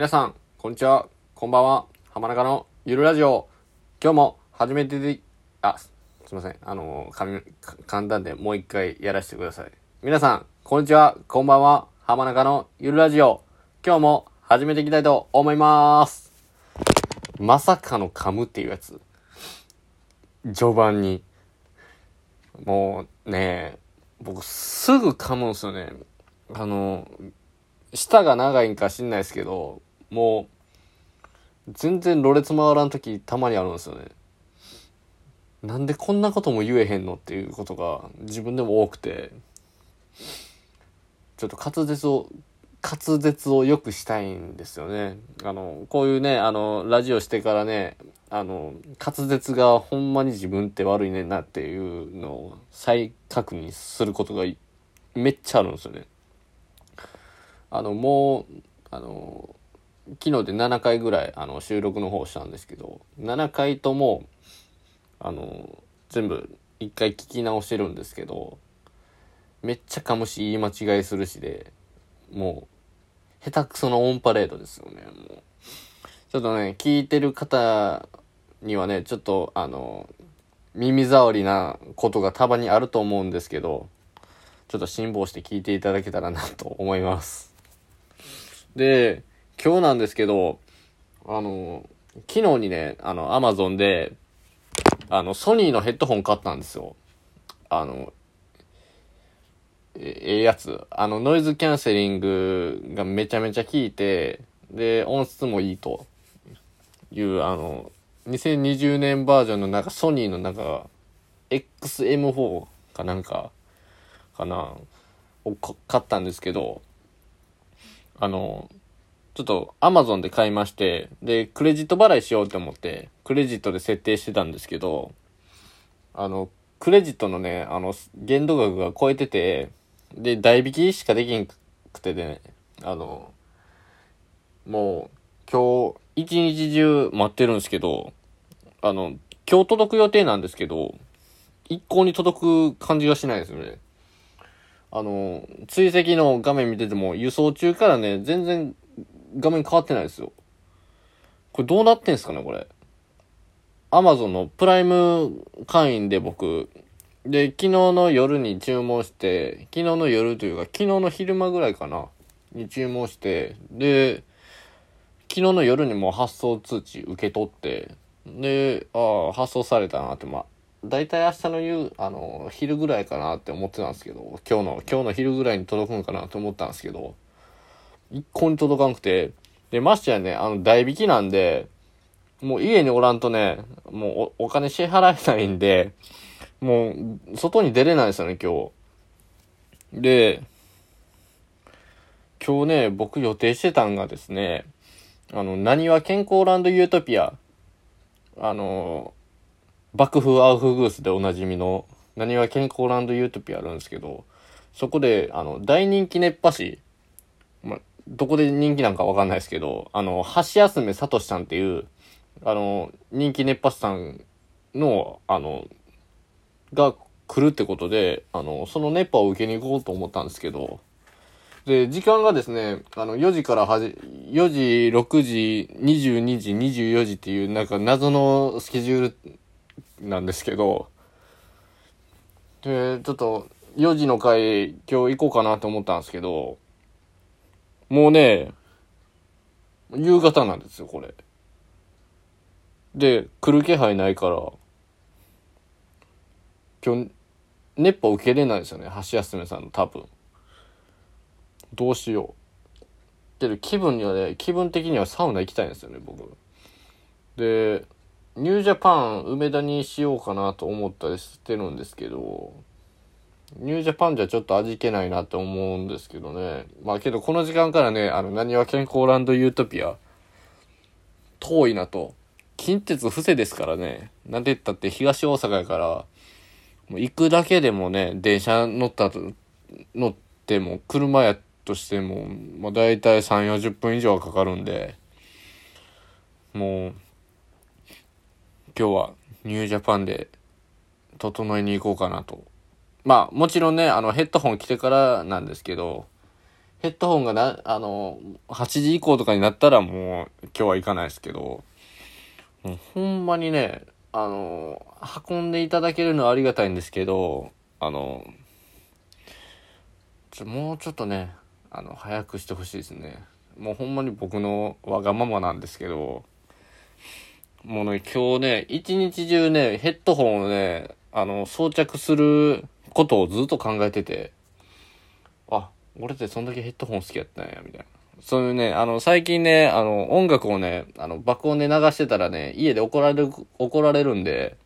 皆さん、こんにちは。こんばんは。浜中のゆるラジオ。今日も初めてで、あ、すいません。あの、紙簡単でもう一回やらせてください。皆さん、こんにちは。こんばんは。浜中のゆるラジオ。今日も始めていきたいと思います。まさかの噛むっていうやつ。序盤に。もうね、僕すぐ噛むんすよね。あの、舌が長いんか知んないですけど、もう、全然ろれつ回らん時たまにあるんですよね。なんでこんなことも言えへんのっていうことが自分でも多くて、ちょっと滑舌を、滑舌を良くしたいんですよね。あの、こういうね、あの、ラジオしてからね、あの、滑舌がほんまに自分って悪いねんなっていうのを再確認することがめっちゃあるんですよね。あの、もう、あの、昨日で7回ぐらい、あの、収録の方したんですけど、7回とも、あの、全部一回聞き直してるんですけど、めっちゃ噛むし、言い間違いするしで、もう、下手くそのオンパレードですよね、もう。ちょっとね、聞いてる方にはね、ちょっと、あの、耳障りなことがたまにあると思うんですけど、ちょっと辛抱して聞いていただけたらなと思います。で、今日なんですけど、あの、昨日にね、あの、アマゾンで、あの、ソニーのヘッドホン買ったんですよ。あの、ええやつ。あの、ノイズキャンセリングがめちゃめちゃ効いて、で、音質もいいという、あの、2020年バージョンのなんかソニーのなんか、XM4 かなんか、かな、を買ったんですけど、あの、ちょっと Amazon で買いまして、で、クレジット払いしようと思って、クレジットで設定してたんですけど、あの、クレジットのね、あの、限度額が超えてて、で、代引きしかできんくてね、あの、もう、今日、一日中待ってるんですけど、あの、今日届く予定なんですけど、一向に届く感じがしないですね。あの、追跡の画面見てても、輸送中からね、全然画面変わってないですよ。これどうなってんすかね、これ。アマゾンのプライム会員で僕、で、昨日の夜に注文して、昨日の夜というか、昨日の昼間ぐらいかな、に注文して、で、昨日の夜にも発送通知受け取って、で、ああ、発送されたなって、まあ、大体明日の夕、あの、昼ぐらいかなって思ってたんですけど、今日の、今日の昼ぐらいに届くんかなと思ったんですけど、一向に届かんくて、で、ましてやね、あの、代引きなんで、もう家におらんとね、もうお金支払えないんで、もう、外に出れないですよね、今日。で、今日ね、僕予定してたんがですね、あの、何は健康ランドユートピア、あの、爆風アウフグースでおなじみの、何は健康ランドユートピアあるんですけど、そこで、あの、大人気熱波師、どこで人気なんかわかんないですけど、あの、橋休めさとしさんっていう、あの、人気熱波師さんの、あの、が来るってことで、あの、その熱波を受けに行こうと思ったんですけど、で、時間がですね、あの、4時からはじ、4時、6時、22時、24時っていう、なんか謎のスケジュールなんですけど、で、ちょっと、4時の回、今日行こうかなと思ったんですけど、もうね、夕方なんですよ、これ。で、来る気配ないから、今日、熱波受けれないですよね、橋休めさんの多分。どうしよう。けど気分にはね、気分的にはサウナ行きたいんですよね、僕。で、ニュージャパン梅田にしようかなと思ったりしてるんですけど、ニュージャパンじゃちょっと味気ないなって思うんですけどね。まあけどこの時間からね、あの、何は健康ランドユートピア、遠いなと。近鉄伏せですからね。なんて言ったって東大阪やから、もう行くだけでもね、電車乗ったと、乗っても、車やとしても、まあ大体3、40分以上はかかるんで、もう、今日はニュージャパンで整えに行こうかなと。まあもちろんね、あのヘッドホン着てからなんですけど、ヘッドホンがな、あの、8時以降とかになったらもう今日は行かないですけど、もうほんまにね、あの、運んでいただけるのはありがたいんですけど、あの、ちょもうちょっとね、あの、早くしてほしいですね。もうほんまに僕のわがままなんですけど、もうね、今日ね、一日中ね、ヘッドホンをね、あの、装着することをずっと考えてて、あ、俺ってそんだけヘッドホン好きやったんや、みたいな。そういうね、あの、最近ね、あの、音楽をね、あの、爆音で流してたらね、家で怒られる、怒られるんで、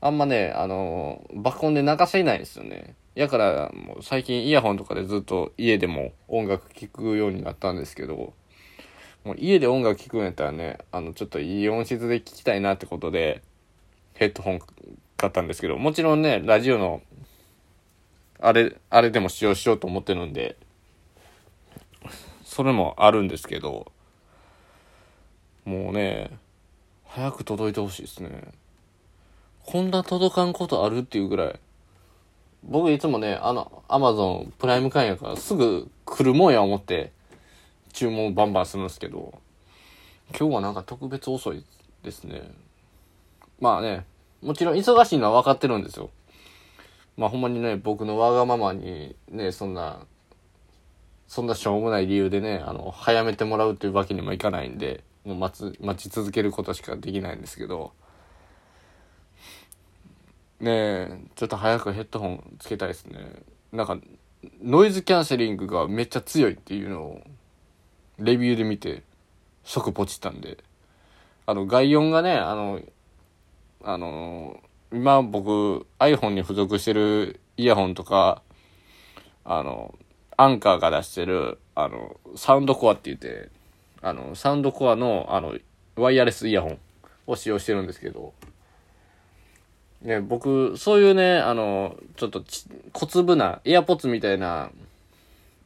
あんまね、あの、爆音で流せないんですよね。やから、もう最近イヤホンとかでずっと家でも音楽聴くようになったんですけど、もう家で音楽聴くんやったらね、あの、ちょっといい音質で聴きたいなってことで、ヘッドホン買ったんですけど、もちろんね、ラジオの、あれ、あれでも使用しようと思ってるんで、それもあるんですけど、もうね、早く届いてほしいですね。こんな届かんことあるっていうぐらい。僕いつもね、あの、アマゾンプライム会員やからすぐ来るもんや思って注文バンバンするんですけど、今日はなんか特別遅いですね。まあね、もちろん忙しいのは分かってるんですよ。まあほんまにね、僕のわがままにね、そんな、そんなしょうもない理由でね、あの、早めてもらうっていうわけにもいかないんで、もう待つ、待ち続けることしかできないんですけど、ねえ、ちょっと早くヘッドホンつけたいですね。なんか、ノイズキャンセリングがめっちゃ強いっていうのを、レビューで見て、即ポチったんで、あの、外音がね、あの、あの、今僕 iPhone に付属してるイヤホンとか、あの、アンカーが出してる、あの、サウンドコアって言って、あの、サウンドコアの、あの、ワイヤレスイヤホンを使用してるんですけど、ね、僕、そういうね、あの、ちょっと小粒な、エアポッツみたいな、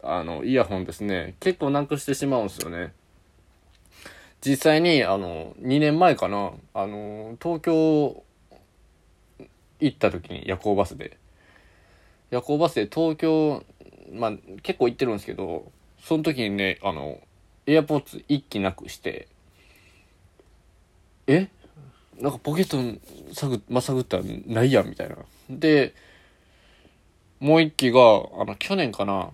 あの、イヤホンですね、結構なくしてしまうんですよね。実際に、あの、2年前かな、あの、東京行った時に夜行バスで、夜行バスで東京、まあ、結構行ってるんですけど、その時にね、あの、エアポッツ一機なくして、え？なんかポケット探まさぐったらないやんみたいな。で、もう一機が、あの、去年かな。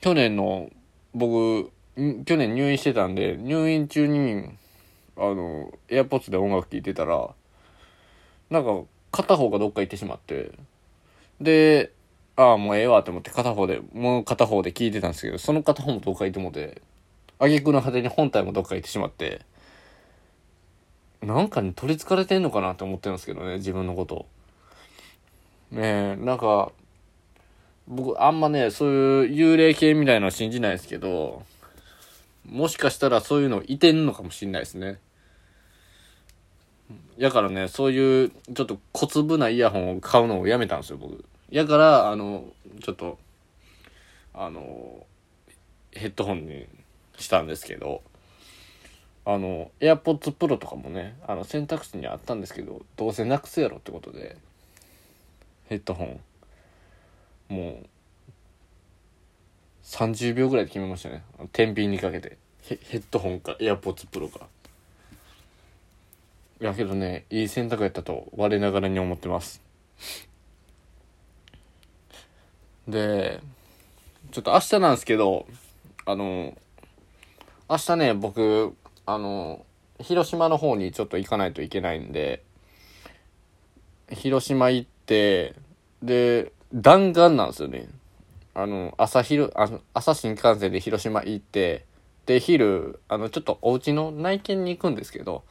去年の、僕、去年入院してたんで、入院中に、あの、エアポッツで音楽聴いてたら、なんか、片方がどっか行ってしまって、で、ああ、もうええわって思って片方で、もう片方で聞いてたんですけど、その片方もどっか行ってもて、挙句の果てに本体もどっか行ってしまって、なんかに取り憑かれてんのかなって思ってるんですけどね、自分のこと。ねえ、なんか、僕、あんまね、そういう幽霊系みたいなのは信じないですけど、もしかしたらそういうのいてんのかもしんないですね。やからね、そういう、ちょっと小粒なイヤホンを買うのをやめたんですよ、僕。やから、あの、ちょっと、あの、ヘッドホンにしたんですけど、あの、AirPods Pro とかもね、あの選択肢にあったんですけど、どうせなくすやろってことで、ヘッドホン、もう、30秒ぐらいで決めましたね。天秤にかけて。ヘッドホンか AirPods Pro か。やけどね、いい選択やったと我ながらに思ってます。で、ちょっと明日なんですけど、あの、明日ね、僕、あの、広島の方にちょっと行かないといけないんで、広島行って、で、弾丸なんですよね。あの、朝昼、あ、朝新幹線で広島行って、で、昼、あの、ちょっとお家の内見に行くんですけど、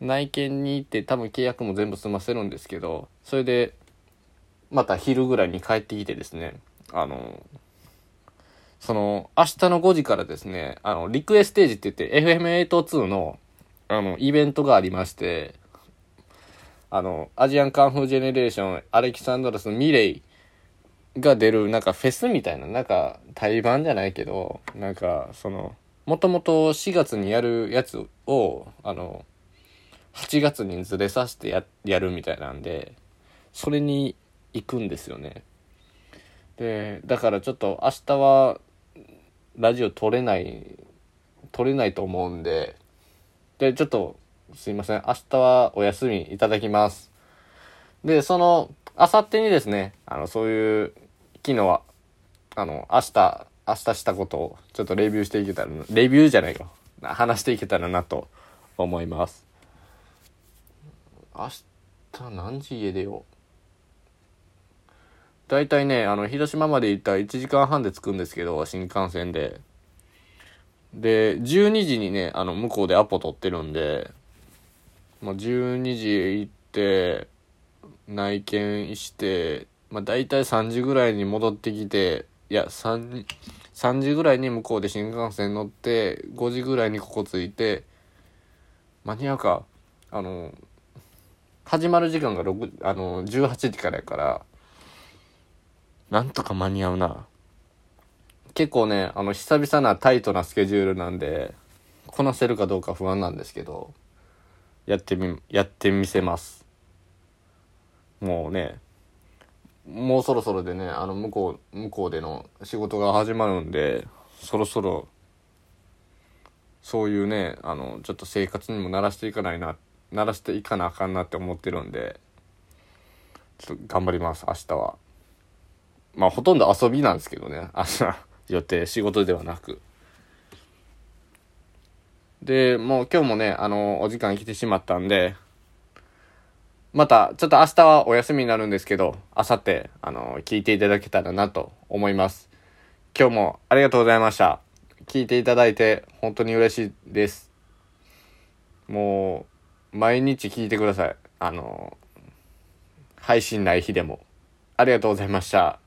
内見に行って多分契約も全部済ませるんですけど、それで、また昼ぐらいに帰ってきてですね、あの、その、明日の5時からですね、あの、リクエステージって言って FM82 の、あの、イベントがありまして、あの、アジアンカンフージェネレーション、アレキサンドラス・ミレイが出る、なんかフェスみたいな、なんか対バンじゃないけど、なんか、その、もともと4月にやるやつを、あの、8月にずれさせてややるみたいなんでそれに行くんですよねでだからちょっと明日はラジオ撮れない、撮れないと思うんで、で、ちょっと、すいません。明日はお休みいただきます。で、その、あさってにですね、あの、そういう、昨日は、あの、明日、明日したことを、ちょっとレビューしていけたらな、レビューじゃないよ。話していけたらなと思います。明日何時家出よう？大体ね、あの、広島まで行ったら1時間半で着くんですけど、新幹線で。で、12時にね、あの、向こうでアポ取ってるんで、まあ、12時へ行って、内見して、まあ、大体3時ぐらいに戻ってきて、いや、3、3時ぐらいに向こうで新幹線乗って、5時ぐらいにここ着いて、間に合うか、あの、始まる時間が6、あの、18時からやから、なんとか間に合うな。結構ね、あの、久々なタイトなスケジュールなんで、こなせるかどうか不安なんですけど、やってみ、やってみせます。もうね、もうそろそろでね、あの、向こう、向こうでの仕事が始まるんで、そろそろ、そういうね、あの、ちょっと生活にも慣らしていかないな、慣らしていかなあかんなって思ってるんで、ちょっと頑張ります、明日は。まあ、ほとんど遊びなんですけどね、明日、予定、仕事ではなく。で、もう今日もね、あの、お時間来てしまったんで、また、ちょっと明日はお休みになるんですけど、明後日、あの、聞いていただけたらなと思います。今日もありがとうございました。聞いていただいて本当に嬉しいです。もう、毎日聞いてください。あの、配信ない日でも。ありがとうございました。